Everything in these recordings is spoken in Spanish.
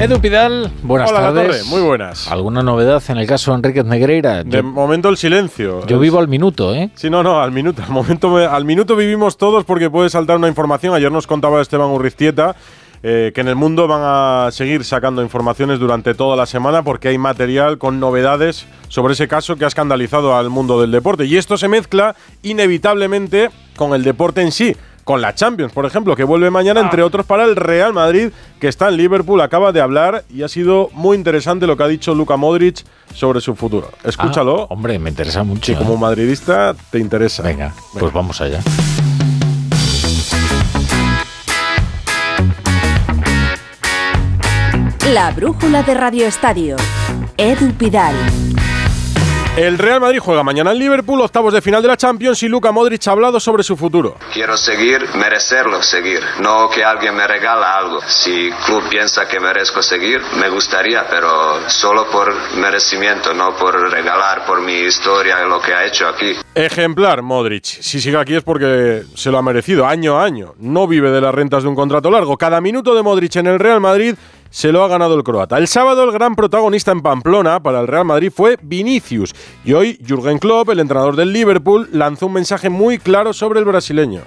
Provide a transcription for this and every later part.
Edu Pidal, buenas Hola, tardes. Torre, muy buenas. ¿Alguna novedad en el caso de Enriquez Negreira? De momento el silencio. yo vivo al minuto, ¿eh? Sí, no, no, al minuto. Al, momento, al minuto vivimos todos porque puede saltar una información. Ayer nos contaba Esteban Urriztieta eh, que en el mundo van a seguir sacando informaciones durante toda la semana porque hay material con novedades sobre ese caso que ha escandalizado al mundo del deporte. Y esto se mezcla inevitablemente con el deporte en sí. Con la Champions, por ejemplo, que vuelve mañana, entre otros, para el Real Madrid, que está en Liverpool, acaba de hablar y ha sido muy interesante lo que ha dicho Luka Modric sobre su futuro. Escúchalo. Ah, hombre, me interesa mucho. Si como ¿eh? madridista te interesa. Venga, pues vamos allá. La brújula de Radio Estadio. Edu Pidal. El Real Madrid juega mañana en Liverpool, octavos de final de la Champions y Luka Modric ha hablado sobre su futuro. Quiero seguir, merecerlo seguir, no que alguien me regala algo. Si el club piensa que merezco seguir, me gustaría, pero solo por merecimiento, no por regalar, por mi historia, lo que ha hecho aquí. Ejemplar, Modric. Si sigue aquí es porque se lo ha merecido, año a año. No vive de las rentas de un contrato largo. Cada minuto de Modric en el Real Madrid se lo ha ganado el croata. El sábado el gran protagonista en Pamplona para el Real Madrid fue Vinicius. Y hoy Jürgen Klopp, el entrenador del Liverpool, lanzó un mensaje muy claro sobre el brasileño.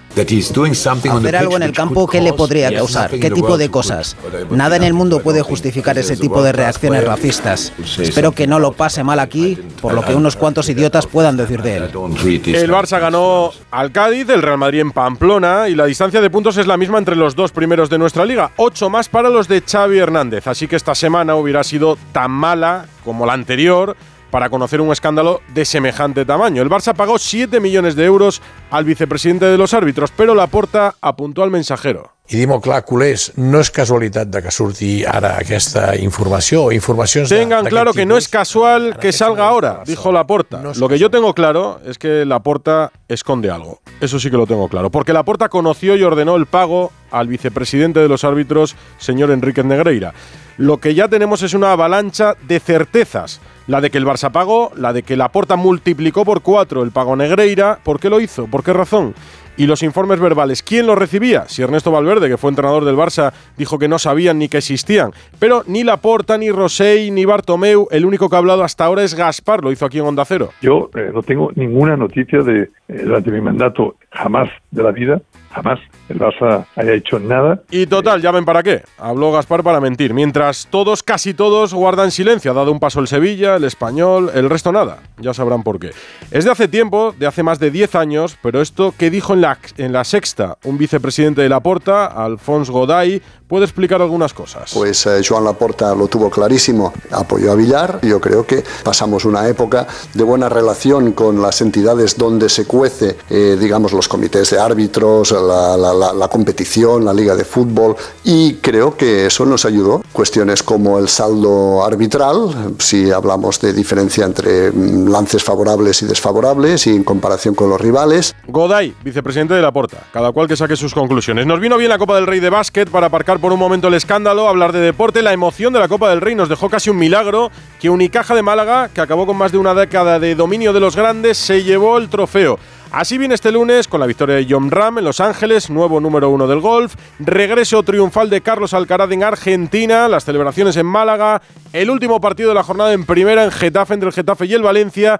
Hacer algo en el campo, ¿qué le podría causar? ¿Qué tipo de cosas? Nada en el mundo puede justificar ese tipo de reacciones racistas. Espero que no lo pase mal aquí, por lo que unos cuantos idiotas puedan decir de él. El Barça ganó al Cádiz, el Real Madrid en Pamplona y la distancia de puntos es la misma entre los dos primeros de nuestra liga. Ocho más para los de Xavi Hernández. Así que esta semana hubiera sido tan mala como la anterior para conocer un escándalo de semejante tamaño. El Barça pagó 7 millones de euros al vicepresidente de los árbitros, pero Laporta apuntó al mensajero. I clar, culers, no és casualitat de que surti ara aquesta informació o informacions Tengan claro que no es casual que salga ahora, dijo Laporta. No Lo que yo tengo claro es que Laporta esconde algo. Eso sí que lo tengo claro. Porque Laporta conoció y ordenó el pago al vicepresidente de los árbitros, señor Enríquez Negreira. Lo que ya tenemos es una avalancha de certezas. La de que el Barça pagó, la de que Laporta multiplicó por cuatro el pago Negreira. ¿Por qué lo hizo? ¿Por qué razón? Y los informes verbales, ¿quién los recibía? Si Ernesto Valverde, que fue entrenador del Barça, dijo que no sabían ni que existían. Pero ni Laporta, ni Rosell, ni Bartomeu, el único que ha hablado hasta ahora es Gaspar, lo hizo aquí en Onda Cero. Yo eh, no tengo ninguna noticia de eh, durante mi mandato, jamás de la vida, jamás el Barça haya hecho nada. Y total, ya ven para qué. Habló Gaspar para mentir. Mientras todos, casi todos, guardan silencio. Ha dado un paso el Sevilla, el Español, el resto nada. Ya sabrán por qué. Es de hace tiempo, de hace más de 10 años, pero esto que dijo en la, en la sexta un vicepresidente de la Porta, Alphonse Goday, puede explicar algunas cosas. Pues eh, Joan Laporta lo tuvo clarísimo, apoyó a Villar. Yo creo que pasamos una época de buena relación con las entidades donde se cuece, eh, digamos, los comités de árbitros, la, competición, la liga de fútbol, y creo que eso nos ayudó. Cuestiones como el saldo arbitral, si hablamos de diferencia entre mm, lances favorables y desfavorables, y en comparación con los rivales. Goday, vicepresidente de la Porta. Cada cual que saque sus conclusiones. Nos vino bien la Copa del Rey de básquet para aparcar por un momento el escándalo, hablar de deporte. La emoción de la Copa del Rey nos dejó casi un milagro que Unicaja de Málaga, que acabó con más de una década de dominio de los grandes, se llevó el trofeo. Así viene este lunes con la victoria de John Ram en Los Ángeles, nuevo número uno del golf, regreso triunfal de Carlos Alcaraz en Argentina, las celebraciones en Málaga, el último partido de la jornada en primera en Getafe entre el Getafe y el Valencia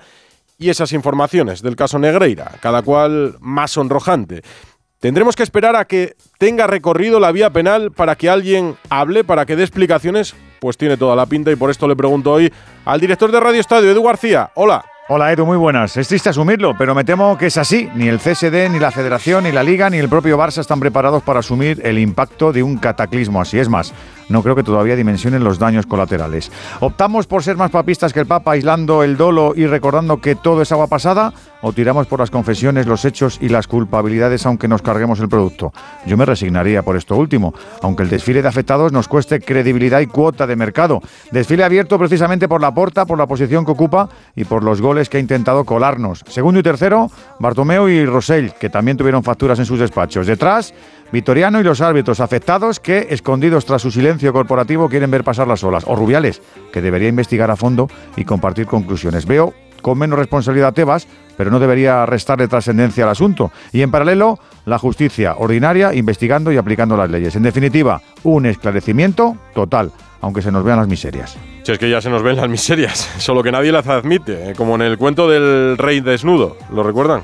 y esas informaciones del caso Negreira, cada cual más sonrojante. Tendremos que esperar a que tenga recorrido la vía penal para que alguien hable, para que dé explicaciones, pues tiene toda la pinta y por esto le pregunto hoy al director de Radio Estadio, Edu García. Hola. Hola Edu, muy buenas. Es triste asumirlo, pero me temo que es así. Ni el CSD, ni la Federación, ni la Liga, ni el propio Barça están preparados para asumir el impacto de un cataclismo así. Es más, no creo que todavía dimensionen los daños colaterales. ¿Optamos por ser más papistas que el Papa, aislando el dolo y recordando que todo es agua pasada? ¿O tiramos por las confesiones, los hechos y las culpabilidades aunque nos carguemos el producto? Yo me resignaría por esto último, aunque el desfile de afectados nos cueste credibilidad y cuota de mercado. Desfile abierto precisamente por la porta, por la posición que ocupa y por los goles que ha intentado colarnos. Segundo y tercero, Bartomeu y Rosell, que también tuvieron facturas en sus despachos. Detrás, Vitoriano y los árbitros afectados que, escondidos tras su silencio corporativo, quieren ver pasar las olas. O Rubiales, que debería investigar a fondo y compartir conclusiones. Veo con menos responsabilidad Tebas, pero no debería restarle trascendencia al asunto. Y en paralelo, la justicia ordinaria investigando y aplicando las leyes. En definitiva, un esclarecimiento total, aunque se nos vean las miserias. Si es que ya se nos ven las miserias, solo que nadie las admite, eh, como en el cuento del rey desnudo, ¿lo recuerdan?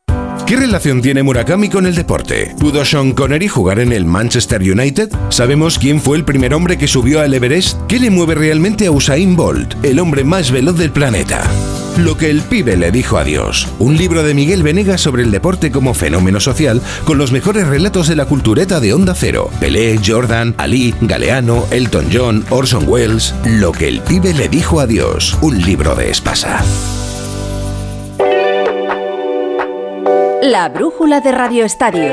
¿Qué relación tiene Murakami con el deporte? ¿Pudo Sean Connery jugar en el Manchester United? ¿Sabemos quién fue el primer hombre que subió al Everest? ¿Qué le mueve realmente a Usain Bolt, el hombre más veloz del planeta? Lo que el pibe le dijo a Dios. Un libro de Miguel Venegas sobre el deporte como fenómeno social, con los mejores relatos de la cultureta de Onda Cero. Pelé, Jordan, Ali, Galeano, Elton John, Orson Welles. Lo que el pibe le dijo a Dios. Un libro de Espasa. La brújula de Radio Estadio.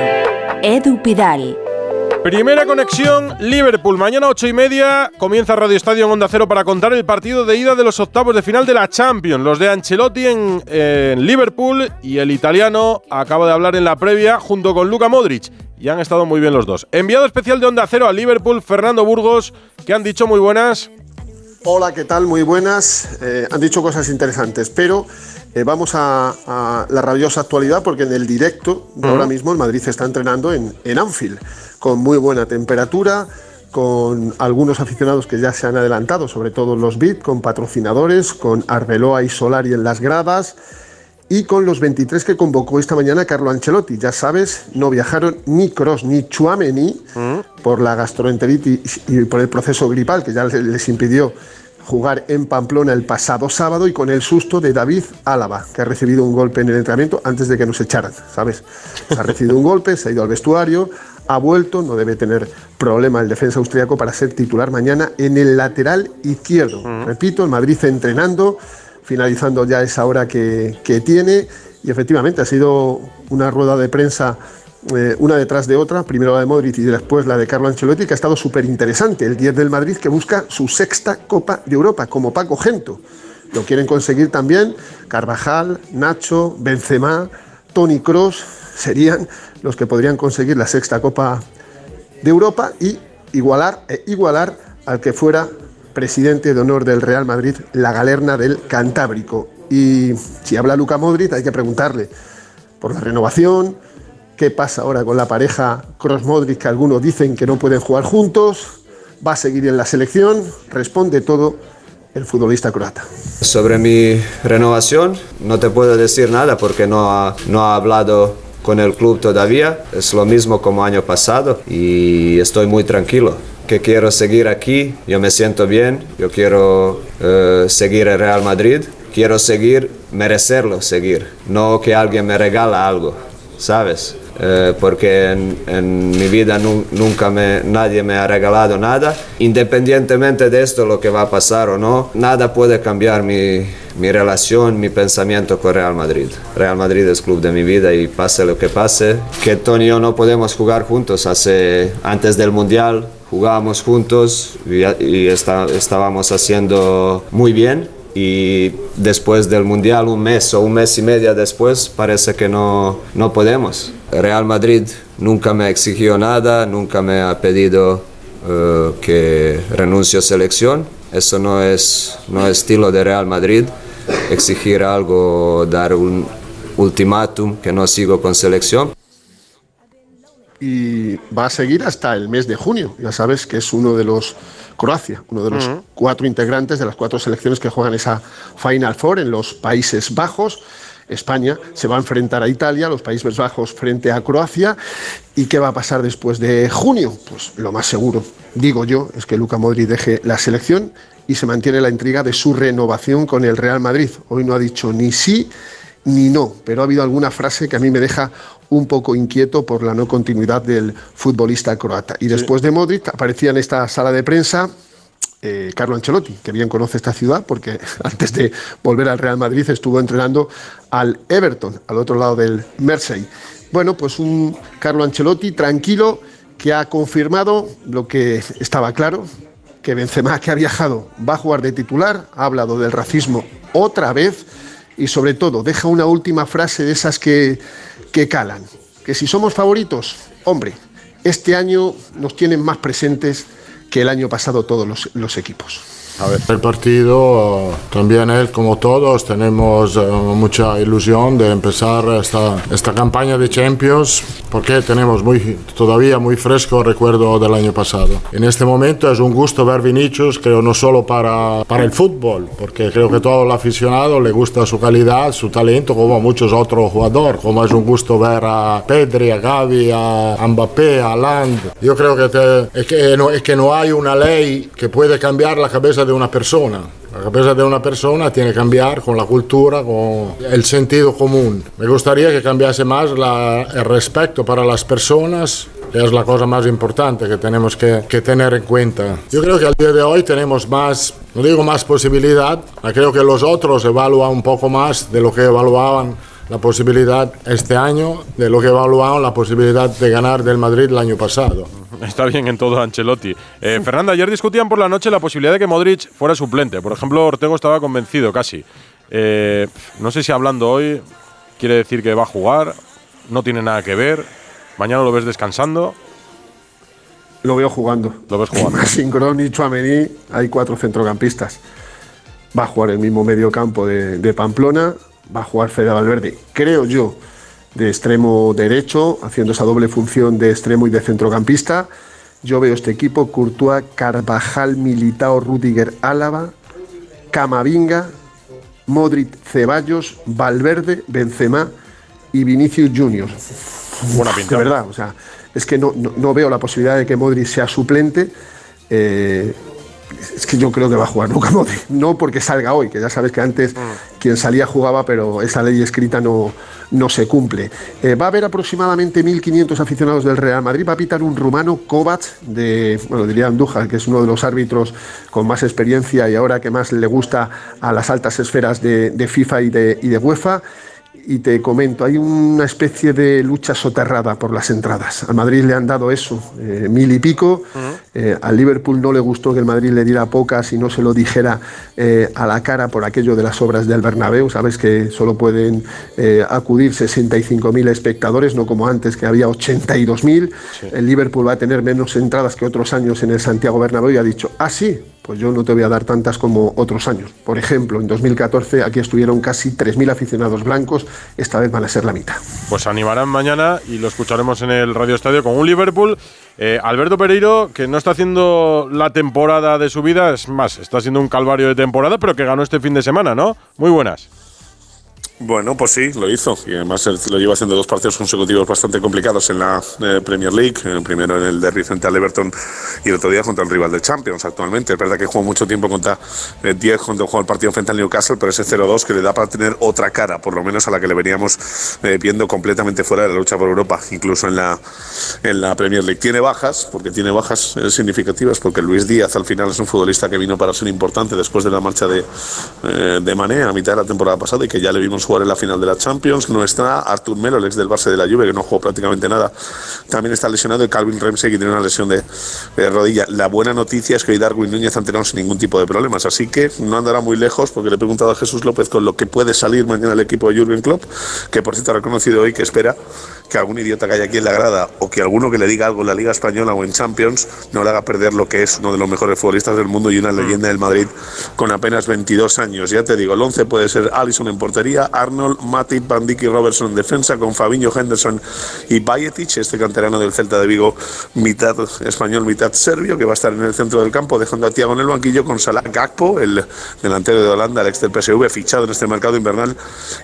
Edu Pidal. Primera conexión Liverpool. Mañana ocho y media comienza Radio Estadio en Onda Cero para contar el partido de ida de los octavos de final de la Champions. Los de Ancelotti en, en Liverpool y el italiano acaba de hablar en la previa junto con Luka Modric. Y han estado muy bien los dos. Enviado especial de Onda Cero a Liverpool, Fernando Burgos, que han dicho muy buenas. Hola, ¿qué tal? Muy buenas. Eh, han dicho cosas interesantes, pero eh, vamos a, a, la rabiosa actualidad porque en el directo, uh -huh. ahora mismo, el Madrid está entrenando en, en Anfield, con muy buena temperatura, con algunos aficionados que ya se han adelantado, sobre todo los BIT, con patrocinadores, con Arbeloa y Solari en las gradas y con los 23 que convocó esta mañana Carlo Ancelotti. Ya sabes, no viajaron ni Cross ni Chuameni -huh. por la gastroenteritis y por el proceso gripal que ya les impidió jugar en Pamplona el pasado sábado y con el susto de David Álava, que ha recibido un golpe en el entrenamiento antes de que nos echaran, ¿sabes? Ha recibido un golpe, se ha ido al vestuario, ha vuelto, no debe tener problema el defensa austriaco para ser titular mañana en el lateral izquierdo. Uh -huh. Repito, el Madrid entrenando, finalizando ya esa hora que, tiene y efectivamente ha sido una rueda de prensa eh, una detrás de otra, primero la de Modric y después la de Carlo Ancelotti, que ha estado súper interesante. El 10 del Madrid que busca su sexta Copa de Europa, como Paco Gento. Lo quieren conseguir también Carvajal, Nacho, Benzema, Tony Cross, serían los que podrían conseguir la sexta Copa de Europa y igualar, e igualar al que fuera presidente de honor del Real Madrid, la galerna del Cantábrico. Y si habla Luca Modric, hay que preguntarle por la renovación, qué pasa ahora con la pareja Cross-Modric, que algunos dicen que no pueden jugar juntos, va a seguir en la selección, responde todo el futbolista croata. Sobre mi renovación no te puedo decir nada porque no ha, no ha hablado con el club todavía, es lo mismo como año pasado y estoy muy tranquilo que quiero seguir aquí, yo me siento bien, yo quiero uh, seguir el Real Madrid, quiero seguir, merecerlo seguir, no que alguien me regala algo, ¿sabes? Eh, porque en, en, mi vida nu nunca me, nadie me ha regalado nada. Independientemente de esto, lo que va a pasar o no, nada puede cambiar mi, mi relación, mi pensamiento con Real Madrid. Real Madrid es club de mi vida y pase lo que pase, que Tony y yo no podemos jugar juntos. Hace, antes del Mundial jugábamos juntos y, está, estábamos haciendo muy bien y después del Mundial, un mes o un mes y medio después, parece que no, no podemos. Real Madrid nunca me exigió nada, nunca me ha pedido uh, que renuncie a selección. Eso no es, no es estilo de Real Madrid, exigir algo, dar un ultimátum que no sigo con selección. Y va a seguir hasta el mes de junio. Ya sabes que es uno de los Croacia, uno de los uh -huh. cuatro integrantes de las cuatro selecciones que juegan esa Final Four en los Países Bajos. España se va a enfrentar a Italia, los Países Bajos frente a Croacia. ¿Y qué va a pasar después de junio? Pues lo más seguro, digo yo, es que Luca Modric deje la selección y se mantiene la intriga de su renovación con el Real Madrid. Hoy no ha dicho ni sí ni no, pero ha habido alguna frase que a mí me deja un poco inquieto por la no continuidad del futbolista croata. Y después de Modric aparecía en esta sala de prensa eh, Carlo Ancelotti, que bien conoce esta ciudad porque antes de volver al Real Madrid estuvo entrenando al Everton, al otro lado del Mersey. Bueno, pues un Carlo Ancelotti tranquilo que ha confirmado lo que estaba claro, que Benzema, que ha viajado, va a jugar de titular, ha hablado del racismo otra vez, y sobre todo deja una última frase de esas que, que calan, que si somos favoritos, hombre, este año nos tienen más presentes que el año pasado todos los, equipos. El partido, también él como todos, tenemos eh, mucha ilusión de empezar esta, esta campaña de Champions porque tenemos muy, todavía muy fresco recuerdo del año pasado. En este momento es un gusto ver Vinicius, creo no solo para, para el fútbol, porque creo que todo el aficionado le gusta su calidad, su talento, como a muchos otros jugadores, como es un gusto ver a Pedri, a Gavi, a Mbappé, a Land. Yo creo que, es, que no, es que no hay una ley que puede cambiar la cabeza de una persona. La cabeza de una persona tiene que cambiar con la cultura, con el sentido común. Me gustaría que cambiase más la, el respeto para las personas, que es la cosa más importante que tenemos que, que, tener en cuenta. Yo creo que al día de hoy tenemos más, no digo más posibilidad, creo que los otros evalúan un poco más de lo que evaluaban la posibilidad este año, de lo que evaluaban la posibilidad de ganar del Madrid el año pasado. Está bien en todo Ancelotti. Eh, Fernando, ayer discutían por la noche la posibilidad de que Modric fuera suplente. Por ejemplo, Ortego estaba convencido casi. Eh, no sé si hablando hoy quiere decir que va a jugar, no tiene nada que ver. Mañana lo ves descansando. Lo veo jugando. Lo ves jugando. Y Chuamení, hay cuatro centrocampistas. Va a jugar el mismo medio campo de, de Pamplona, va a jugar Fede Valverde, creo yo, de extremo derecho, haciendo esa doble función de extremo y de centrocampista. Yo veo este equipo, Courtois, Carvajal, Militao, Rudiger, Álava, Camavinga, Modric, Ceballos, Valverde, Benzema y Vinicius Junior. Buena pinta. De verdad, o sea, es que no, no, no veo la posibilidad de que Modric sea suplente. Eh, es que yo creo que va a jugar Modric. No porque salga hoy, que ya sabes que antes quien salía jugaba, pero esa ley escrita no, no se cumple. Eh, va a haber aproximadamente 1.500 aficionados del Real Madrid. Va a pitar un rumano, Kovac, de, bueno, diría Andújar, que es uno de los árbitros con más experiencia y ahora que más le gusta a las altas esferas de, de FIFA y de, y de UEFA y te comento, hay una especie de lucha soterrada por las entradas. Al Madrid le han dado eso, eh, mil y pico. Eh, al Liverpool no le gustó que el Madrid le diera pocas y no se lo dijera eh, a la cara por aquello de las obras del Bernabéu. Sabes que solo pueden acudir 65.000 espectadores, no como antes que había 82.000. El Liverpool va a tener menos entradas que otros años en el Santiago Bernabéu y ha dicho, ah, sí, pues yo no te voy a dar tantas como otros años. Por ejemplo, en 2014 aquí estuvieron casi 3.000 aficionados blancos, esta vez van a ser la mitad. Pues animarán mañana y lo escucharemos en el Radio Estadio con un Liverpool. Eh, Alberto Pereiro, que no está haciendo la temporada de su vida, es más, está siendo un calvario de temporada, pero que ganó este fin de semana, ¿no? Muy buenas. Bueno, pues sí, lo hizo. Y además lo lleva haciendo dos partidos consecutivos bastante complicados en la eh, Premier League. Eh, primero en el derby frente al Everton y el otro día contra el rival de Champions actualmente. Es verdad que jugó mucho tiempo contra eh, 10 cuando jugó el partido frente al Newcastle, pero ese 0-2 que le da para tener otra cara, por lo menos a la que le veníamos eh, viendo completamente fuera de la lucha por Europa, incluso en la, en la Premier League. Tiene bajas, porque tiene bajas eh, significativas, porque Luis Díaz al final es un futbolista que vino para ser importante después de la marcha de, eh, de Mané a mitad de la temporada pasada y que ya le vimos jugar en la final de la Champions. No está Artur Melo, el ex del Barça de la Juve, que no jugó prácticamente nada. También está lesionado y Calvin Ramsey, que tiene una lesión de, rodilla. La buena noticia es que hoy Darwin Núñez ha entrenado sin ningún tipo de problemas, así que no andará muy lejos, porque le he preguntado a Jesús López con lo que puede salir mañana el equipo de Jürgen Klopp, que por cierto ha reconocido hoy que espera que algún idiota que haya aquí en la grada o que alguno que le diga algo en la Liga Española o en Champions no le haga perder lo que es uno de los mejores futbolistas del mundo y una leyenda del Madrid con apenas 22 años. Ya te digo, el 11 puede ser Allison en portería, Arnold, Matip, Van Dijk y Robertson en defensa, con Fabinho, Henderson y Bajetic, este canterano del Celta de Vigo, mitad español, mitad serbio, que va a estar en el centro del campo, dejando a Thiago en el banquillo con Salah Gakpo, el delantero de Holanda, el ex del PSV, fichado en este mercado invernal,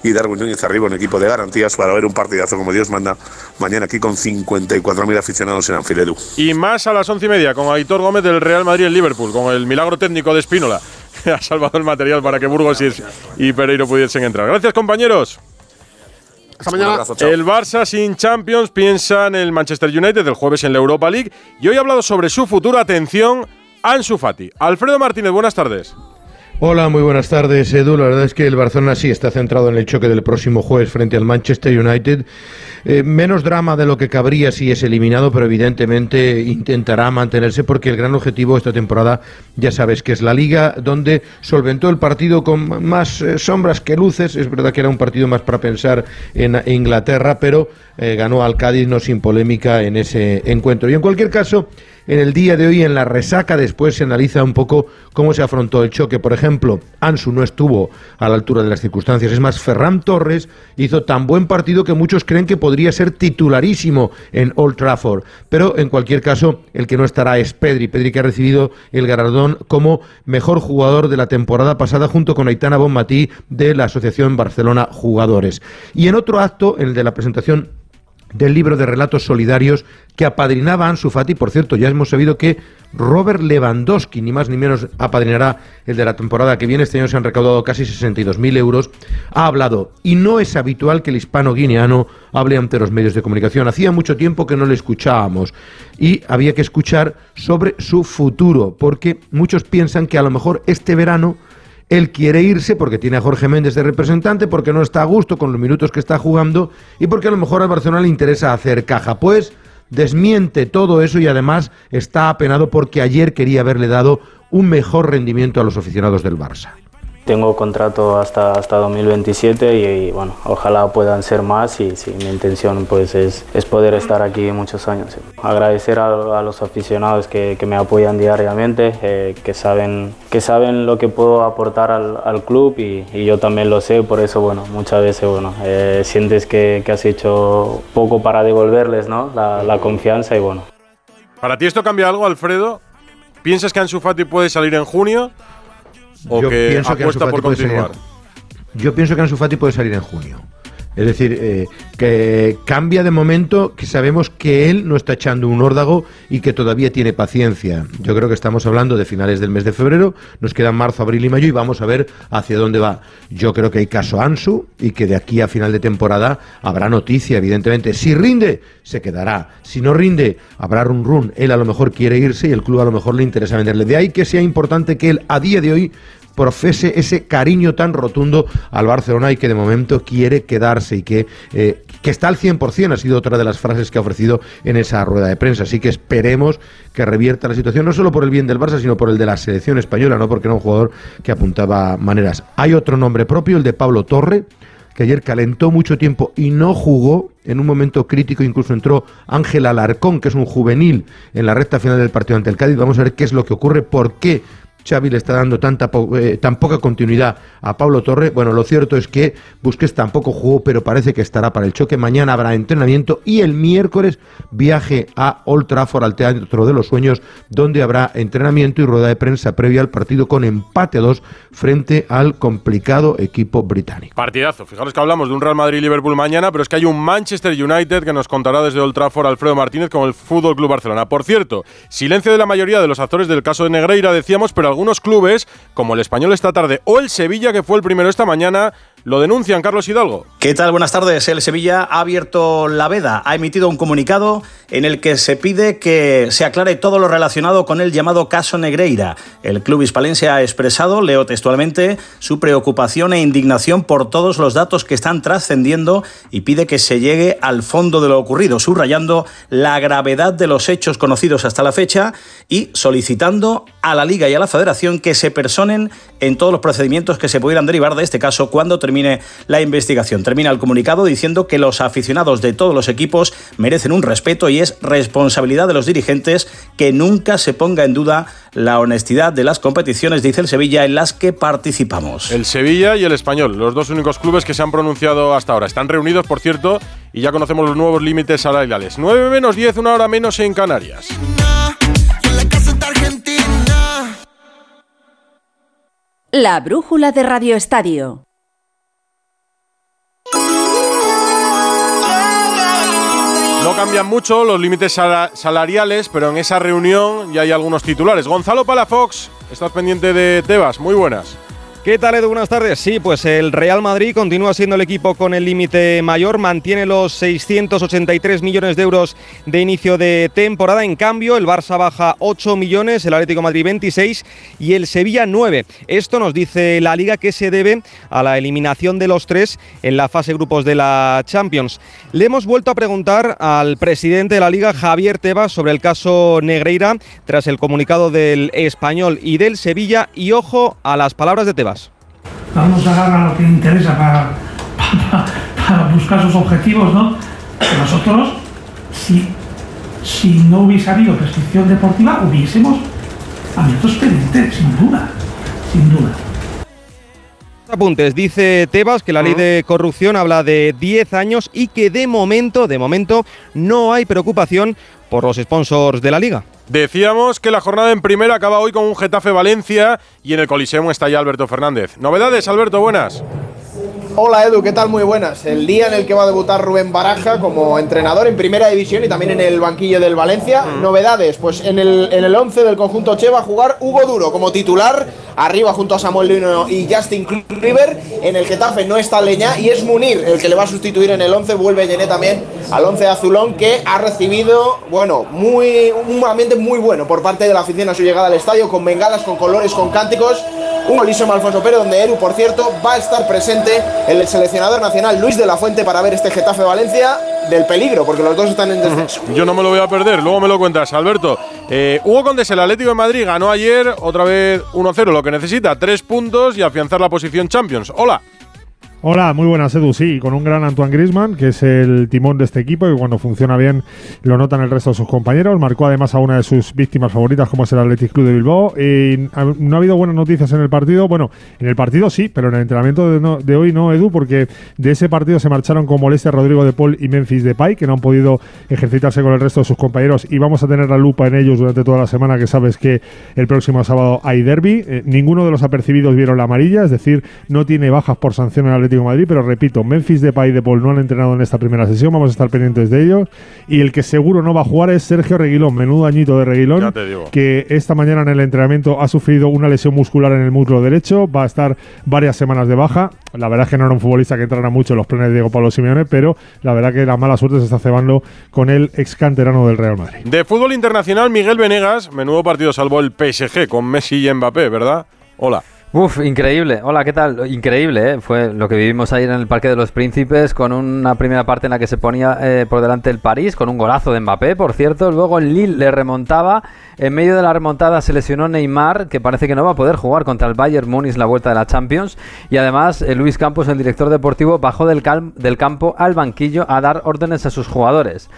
y Darwin Núñez arriba, un equipo de garantías para ver un partidazo como Dios manda mañana aquí con 54.000 aficionados en Anfield Edu. Y más a las once y media con Aitor Gómez del Real Madrid en Liverpool, con el milagro técnico de Espínola, que ha salvado el material para que Burgos y, y Pereiro pudiesen entrar. Gracias, compañeros. Hasta mañana. El Barça sin Champions piensa en el Manchester United el jueves en la Europa League y hoy ha hablado sobre su futuro. Atención, Ansu Fati. Alfredo Martínez, buenas tardes. Hola, muy buenas tardes, Edu. La verdad es que el Barcelona sí está centrado en el choque del próximo jueves frente al Manchester United. Eh, menos drama de lo que cabría si es eliminado, pero evidentemente intentará mantenerse porque el gran objetivo esta temporada, ya sabes, que es la liga, donde solventó el partido con más eh, sombras que luces. Es verdad que era un partido más para pensar en Inglaterra, pero eh, ganó al Cádiz no sin polémica en ese encuentro. Y en cualquier caso, en el día de hoy, en la resaca, después se analiza un poco cómo se afrontó el choque. Por ejemplo, Ansu no estuvo a la altura de las circunstancias. Es más, Ferran Torres hizo tan buen partido que muchos creen que podría ser titularísimo en Old Trafford. Pero en cualquier caso, el que no estará es Pedri. Pedri que ha recibido el galardón como mejor jugador de la temporada pasada junto con Aitana Bonmatí de la Asociación Barcelona Jugadores. Y en otro acto, el de la presentación del libro de relatos solidarios que apadrinaba Ansu Fati. Por cierto, ya hemos sabido que Robert Lewandowski, ni más ni menos, apadrinará el de la temporada que viene. Este año se han recaudado casi 62.000 euros. Ha hablado, y no es habitual que el hispano guineano hable ante los medios de comunicación. Hacía mucho tiempo que no le escuchábamos y había que escuchar sobre su futuro, porque muchos piensan que a lo mejor este verano él quiere irse porque tiene a Jorge Méndez de representante, porque no está a gusto con los minutos que está jugando y porque a lo mejor al Barcelona le interesa hacer caja. Pues desmiente todo eso y además está apenado porque ayer quería haberle dado un mejor rendimiento a los aficionados del Barça. Tengo contrato hasta, hasta 2027 y, bueno, ojalá puedan ser más y sí, mi intención pues es, es poder estar aquí muchos años. Agradecer a, los aficionados que, que, me apoyan diariamente, eh, que, saben, que saben lo que puedo aportar al, al club y, y, yo también lo sé, por eso bueno, muchas veces bueno, eh, sientes que, que, has hecho poco para devolverles ¿no? la, la confianza y bueno. ¿Para ti esto cambia algo, Alfredo? ¿Piensas que Ansu Fati puede salir en junio? ¿O yo que pienso que apuesta por continuar? yo pienso que Ansu Fati puede salir en junio. Es decir, eh, que cambia de momento, que sabemos que él no está echando un órdago y que todavía tiene paciencia. Yo creo que estamos hablando de finales del mes de febrero, nos quedan marzo, abril y mayo y vamos a ver hacia dónde va. Yo creo que hay caso Ansu y que de aquí a final de temporada habrá noticia, evidentemente. Si rinde, se quedará. Si no rinde, habrá run run. Él a lo mejor quiere irse y el club a lo mejor le interesa venderle. De ahí que sea importante que él a día de hoy profese ese cariño tan rotundo al Barcelona y que de momento quiere quedarse y que, eh, que está al 100%, ha sido otra de las frases que ha ofrecido en esa rueda de prensa. Así que esperemos que revierta la situación, no solo por el bien del Barça, sino por el de la selección española, no porque era un jugador que apuntaba maneras. Hay otro nombre propio, el de Pablo Torre que ayer calentó mucho tiempo y no jugó, en un momento crítico incluso entró Ángel Alarcón, que es un juvenil en la recta final del partido ante el Cádiz. Vamos a ver qué es lo que ocurre, por qué Xavi le está dando tanta eh, tan poca continuidad a Pablo Torre. Bueno, lo cierto es que Busquets tampoco jugó, pero parece que estará para el choque. Mañana habrá entrenamiento y el miércoles viaje a Old Trafford, al Teatro de los Sueños, donde habrá entrenamiento y rueda de prensa previa al partido con empate 2 frente al complicado equipo británico. Partidazo. Fijaros que hablamos de un Real Madrid-Liverpool mañana, pero es que hay un Manchester United que nos contará desde Old Trafford Alfredo Martínez con el Fútbol Club Barcelona. Por cierto, silencio de la mayoría de los actores del caso de Negreira, decíamos, pero algunos clubes, como el Español esta tarde o el Sevilla, que fue el primero esta mañana, lo denuncian, Carlos Hidalgo. ¿Qué tal? Buenas tardes. El Sevilla ha abierto la veda, ha emitido un comunicado en el que se pide que se aclare todo lo relacionado con el llamado caso Negreira. El club hispalense ha expresado, leo textualmente, su preocupación e indignación por todos los datos que están trascendiendo y pide que se llegue al fondo de lo ocurrido, subrayando la gravedad de los hechos conocidos hasta la fecha y solicitando a la Liga y a la Federación que se personen en todos los procedimientos que se pudieran derivar de este caso cuando termine la investigación. Termina el comunicado diciendo que los aficionados de todos los equipos merecen un respeto y es responsabilidad de los dirigentes que nunca se ponga en duda la honestidad de las competiciones, dice el Sevilla, en las que participamos. El Sevilla y el Español, los dos únicos clubes que se han pronunciado hasta ahora. Están reunidos, por cierto, y ya conocemos los nuevos límites salariales. 9 menos 10, una hora menos en Canarias. La brújula de Radio Estadio. No cambian mucho los límites salariales, pero en esa reunión ya hay algunos titulares. Gonzalo Palafox, estás pendiente de Tebas, muy buenas. ¿Qué tal Edu? Buenas tardes. Sí, pues el Real Madrid continúa siendo el equipo con el límite mayor, mantiene los 683 millones de euros de inicio de temporada. En cambio, el Barça baja 8 millones, el Atlético Madrid 26 y el Sevilla 9. Esto nos dice la liga que se debe a la eliminación de los tres en la fase grupos de la Champions. Le hemos vuelto a preguntar al presidente de la liga, Javier Tebas, sobre el caso Negreira tras el comunicado del español y del Sevilla y ojo a las palabras de Tebas vamos a agarrar lo que interesa para, para, buscar sus objetivos, ¿no? Nosotros, si, si no hubiese habido prescripción deportiva, hubiésemos abierto expediente, sin duda, sin duda. Apuntes, dice Tebas que la ley de corrupción habla de 10 años y que de momento, de momento, no hay preocupación por los sponsors de la liga. Decíamos que la jornada en primera acaba hoy con un Getafe Valencia y en el Coliseum está ya Alberto Fernández. Novedades, Alberto, buenas. Hola Edu, ¿qué tal? Muy buenas. El día en el que va a debutar Rubén Baraja como entrenador en primera división y también en el banquillo del Valencia. Novedades, pues en el, en el 11 del conjunto Che va a jugar Hugo Duro como titular, arriba junto a Samuel Lino y Justin Kluivert. En el Getafe no está Leña y es Munir el que le va a sustituir en el 11. Vuelve Llené también al 11 azulón que ha recibido, bueno, muy, un ambiente muy bueno por parte de la afición a su llegada al estadio, con bengalas, con colores, con cánticos. Un golísimo Alfonso Pérez, donde Eru, por cierto, va a estar presente el seleccionador nacional Luis de la Fuente para ver este Getafe Valencia del peligro, porque los dos están en descenso. Yo no me lo voy a perder, luego me lo cuentas, Alberto. Eh, Hugo Condes, el Atlético de Madrid, ganó ayer otra vez 1-0, lo que necesita, tres puntos y afianzar la posición Champions. Hola. Hola, muy buenas, Edu. Sí, con un gran Antoine Grisman, que es el timón de este equipo y cuando funciona bien lo notan el resto de sus compañeros. Marcó además a una de sus víctimas favoritas, como es el Athletic Club de Bilbao. Y no ha habido buenas noticias en el partido. Bueno, en el partido sí, pero en el entrenamiento de, hoy no, Edu, porque de ese partido se marcharon con molestia Rodrigo de Paul y Memphis Depay, que no han podido ejercitarse con el resto de sus compañeros. Y vamos a tener la lupa en ellos durante toda la semana, que sabes que el próximo sábado hay derby. Eh, ninguno de los apercibidos vieron la amarilla, es decir, no tiene bajas por sanción en el Atlético Madrid, pero repito, Memphis Depay y De Paul no han entrenado en esta primera sesión, vamos a estar pendientes de ellos. Y el que seguro no va a jugar es Sergio Reguilón, menudo añito de Reguilón, que esta mañana en el entrenamiento ha sufrido una lesión muscular en el muslo derecho, va a estar varias semanas de baja. La verdad es que no era un futbolista que entrara mucho en los planes de Diego Pablo Simeone, pero la verdad que la mala suerte se está cebando con el ex canterano del Real Madrid. De fútbol internacional, Miguel Venegas, menudo partido salvó el PSG con Messi y Mbappé, ¿verdad? Hola. Uf, increíble. Hola, ¿qué tal? Increíble, ¿eh? Fue lo que vivimos ayer en el Parque de los Príncipes con una primera parte en la que se ponía eh, por delante el París, con un golazo de Mbappé, por cierto. Luego el Lille le remontaba. En medio de la remontada se lesionó Neymar, que parece que no va a poder jugar contra el Bayern Múnich la vuelta de la Champions. Y además, eh, Luis Campos, el director deportivo, bajó del, del campo al banquillo a dar órdenes a sus jugadores.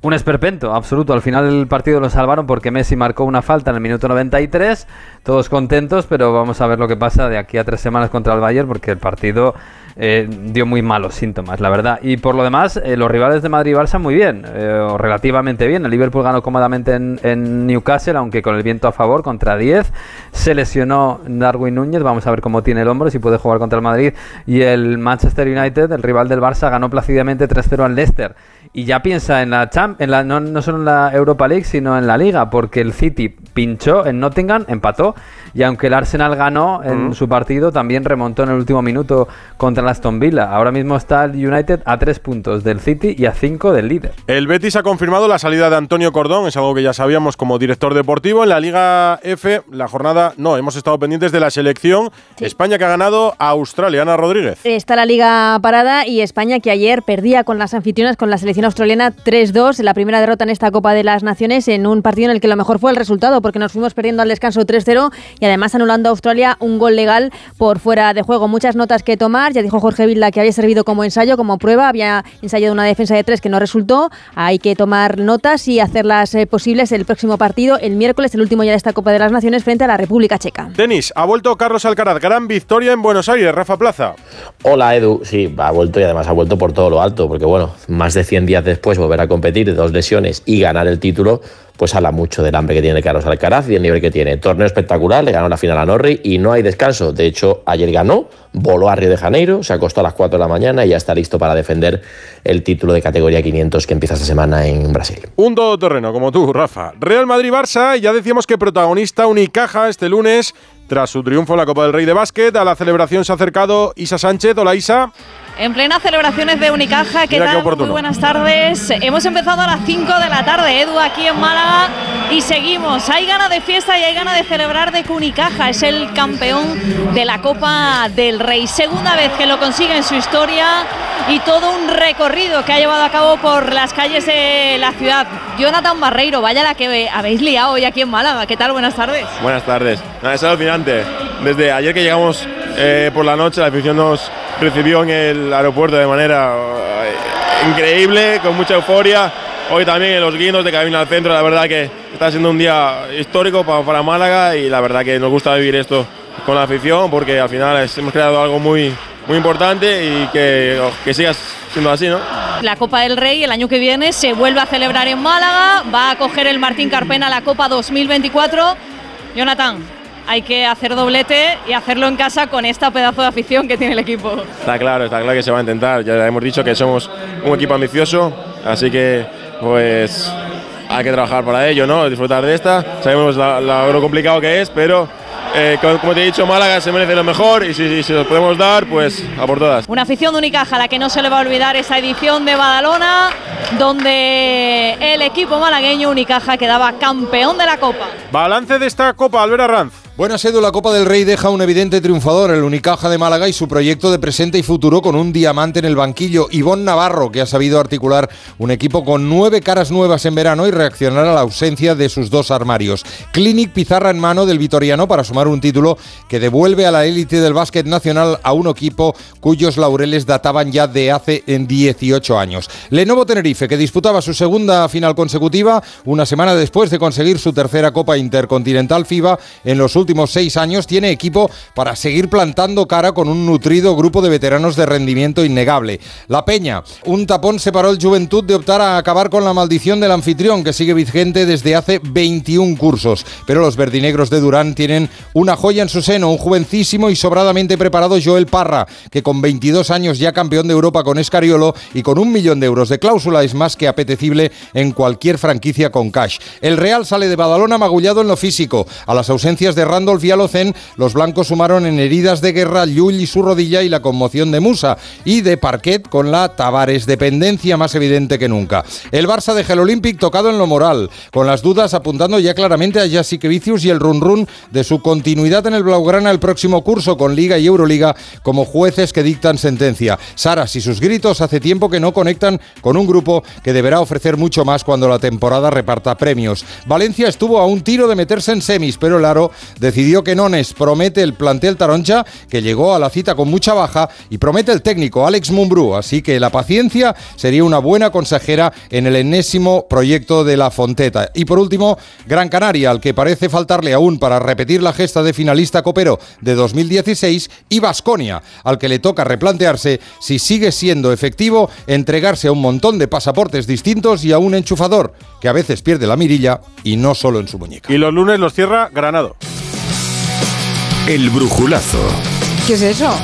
Un esperpento absoluto. Al final del partido lo salvaron porque Messi marcó una falta en el minuto 93. Todos contentos, pero vamos a ver lo que pasa de aquí a tres semanas contra el Bayern porque el partido eh, dio muy malos síntomas, la verdad. Y por lo demás, eh, los rivales de Madrid y Barça muy bien, eh, o relativamente bien. El Liverpool ganó cómodamente en, Newcastle, aunque con el viento a favor, contra 10. Se lesionó Darwin Núñez, vamos a ver cómo tiene el hombro, si puede jugar contra el Madrid. Y el Manchester United, el rival del Barça, ganó plácidamente 3-0 al Leicester y ya piensa en la, Champ en la no, no, solo en la Europa League, sino en la Liga, porque el City pinchó en Nottingham, empató, y aunque el Arsenal ganó en su partido, también remontó en el último minuto contra el Aston Villa. Ahora mismo está el United a tres puntos del City y a cinco del líder. El Betis ha confirmado la salida de Antonio Cordón, es algo que ya sabíamos como director deportivo. En la Liga F, la jornada, no, hemos estado pendientes de la selección. España que ha ganado a Australia, Ana Rodríguez. Está la Liga parada y España que ayer perdía con las anfitrionas con la selección australiana 3-2, la primera derrota en esta Copa de las Naciones en un partido en el que lo mejor fue el resultado porque nos fuimos perdiendo al descanso 3-0 y además anulando a Australia un gol legal por fuera de juego. Muchas notas que tomar, ya dijo Jorge Vilda que había servido como ensayo, como prueba, había ensayado una defensa de tres que no resultó, hay que tomar notas y hacerlas eh, posibles el próximo partido, el miércoles, el último ya de esta Copa de las Naciones frente a la República Checa. Tenis, ha vuelto Carlos Alcaraz, gran victoria en Buenos Aires, Rafa Plaza. Hola Edu, sí, ha vuelto y además ha vuelto por todo lo alto, porque bueno, más de 100 días después volver a competir, dos lesiones y ganar el título, pues habla mucho del hambre que tiene Carlos Alcaraz y el nivel que tiene. Torneo espectacular, le ganó la final a Norri y no hay descanso. De hecho, ayer ganó, voló a Río de Janeiro, se acostó a las 4 de la mañana y ya está listo para defender el título de categoría 500 que empieza esta semana en Brasil. Un todoterreno como tú, Rafa. Real Madrid-Barça, ya decíamos que protagonista Unicaja este lunes tras su triunfo en la Copa del Rey de Básquet. A la celebración se ha acercado Isa Sánchez. Hola Isa. En plena celebraciones de Unicaja, ¿qué Mira qué tal? Muy buenas tardes. Hemos empezado a las 5 de la tarde, Edu, aquí en Málaga, y seguimos. Hay ganas de fiesta y hay ganas de celebrar de que Unicaja es el campeón de la Copa del Rey. Segunda vez que lo consigue en su historia y todo un recorrido que ha llevado a cabo por las calles de la ciudad. Jonathan Barreiro, vaya la que habéis liado hoy aquí en Málaga. ¿Qué tal? Buenas tardes. Buenas tardes. Es alucinante. Desde ayer que llegamos eh, por la noche, la afición nos recibió en el aeropuerto de manera eh, increíble, con mucha euforia. Hoy también en los guinos de camino al centro, la verdad que está siendo un día histórico para, para Málaga y la verdad que nos gusta vivir esto con la afición porque al final es- hemos creado algo muy, muy importante y que, que siga siendo así, ¿no? La Copa del Rey el año que viene se vuelve a celebrar en Málaga, va a coger el Martín Carpena la Copa 2024. Jonathan, hay que hacer doblete y hacerlo en casa con esta pedazo de afición que tiene el equipo. Está claro, está claro que se va a intentar. Ya hemos dicho que somos un equipo ambicioso, así que pues hay que trabajar para ello, ¿no? Disfrutar de esta. Sabemos la- la- lo complicado que es, pero eh, como, como te he dicho, Málaga se merece lo mejor y si, si, si los podemos dar, pues a por todas. Una afición de Unicaja a la que no se le va a olvidar esa edición de Badalona, donde el equipo malagueño Unicaja quedaba campeón de la Copa. Balance de esta Copa, Albert Arranz. Buenas Edu, la Copa del Rey deja un evidente triunfador, el Unicaja de Málaga y su proyecto de presente y futuro con un diamante en el banquillo, Ivón Navarro, que ha sabido articular un equipo con nueve caras nuevas en verano y reaccionar a la ausencia de sus dos armarios. Clinic pizarra en mano del Vitoriano para sumar un título que devuelve a la élite del básquet nacional a un equipo cuyos laureles databan ya de hace en 18 años. Lenovo Tenerife, que disputaba su segunda final consecutiva, una semana después de conseguir su tercera Copa Intercontinental FIBA en los últimos seis años, tiene equipo para seguir plantando cara con un nutrido grupo de veteranos de rendimiento innegable. La Peña, un tapón separó el Juventud de optar a acabar con la maldición del anfitrión, que sigue vigente desde hace 21 cursos. Pero los verdinegros de Durán tienen una joya en su seno, un jovencísimo y sobradamente preparado Joel Parra, que con 22 años ya campeón de Europa con Escariolo y con un millón de euros de cláusula es más que apetecible en cualquier franquicia con cash. El Real sale de Badalona magullado en lo físico. A las ausencias de Randolph y Alocen, los blancos sumaron en heridas de guerra Llull y su rodilla y la conmoción de Musa, y de Parquet con la Tavares dependencia más evidente que nunca. El Barça deja el Olympic tocado en lo moral, con las dudas apuntando ya claramente a Jasikevicius y el run run de su continuidad en el Blaugrana el próximo curso con Liga y Euroliga como jueces que dictan sentencia. Saras y sus gritos hace tiempo que no conectan con un grupo que deberá ofrecer mucho más cuando la temporada reparta premios. Valencia estuvo a un tiro de meterse en semis, pero el Aro decidió que Nones promete el plantel Taroncha, que llegó a la cita con mucha baja, y promete el técnico Alex Mumbrú, así que la paciencia sería una buena consejera en el enésimo proyecto de la Fonteta. Y por último, Gran Canaria, al que parece faltarle aún para repetir la gesta de finalista copero de 2016, y Vasconia, al que le toca replantearse si sigue siendo efectivo entregarse a un montón de pasaportes distintos y a un enchufador, que a veces pierde la mirilla y no solo en su muñeca. Y los lunes los cierra Granado. El brujulazo ¿Qué es eso?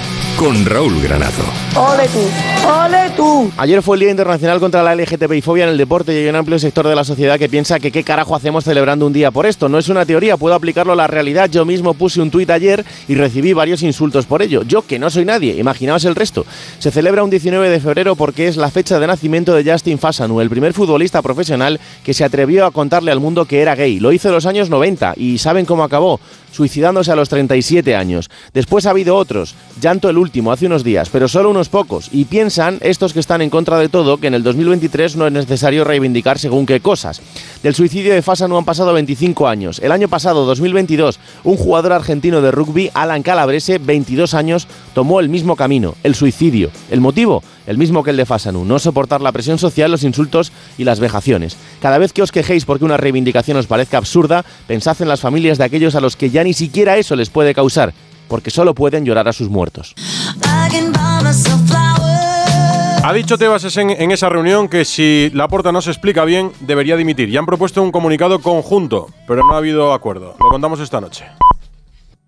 con Raúl Granado. ¡Ole tú! ¡Ole tú! Ayer fue el Día Internacional contra la LGTBI-fobia en el deporte y hay un amplio sector de la sociedad que piensa que qué carajo hacemos celebrando un día por esto. No es una teoría, puedo aplicarlo a la realidad. Yo mismo puse un tuit ayer y recibí varios insultos por ello. Yo, que no soy nadie, imaginaos el resto. Se celebra un 19 de febrero porque es la fecha de nacimiento de Justin Fasanu, el primer futbolista profesional que se atrevió a contarle al mundo que era gay. Lo hizo en los años 90 y ¿saben cómo acabó? Suicidándose a los 37 años. Después ha habido otros, llanto el último, hace unos días, pero solo unos pocos. Y piensan, estos que están en contra de todo, que en el 2023 no es necesario reivindicar según qué cosas. Del suicidio de Fasanu han pasado 25 años. El año pasado, 2022, un jugador argentino de rugby, Alan Calabrese, 22 años, tomó el mismo camino, el suicidio. ¿El motivo? El mismo que el de Fasanu, no soportar la presión social, los insultos y las vejaciones. Cada vez que os quejéis porque una reivindicación os parezca absurda, pensad en las familias de aquellos a los que ni siquiera eso les puede causar, porque solo pueden llorar a sus muertos. Ha dicho Tebas en, en esa reunión que si la porta no se explica bien, debería dimitir. Y han propuesto un comunicado conjunto, pero no ha habido acuerdo. Lo contamos esta noche.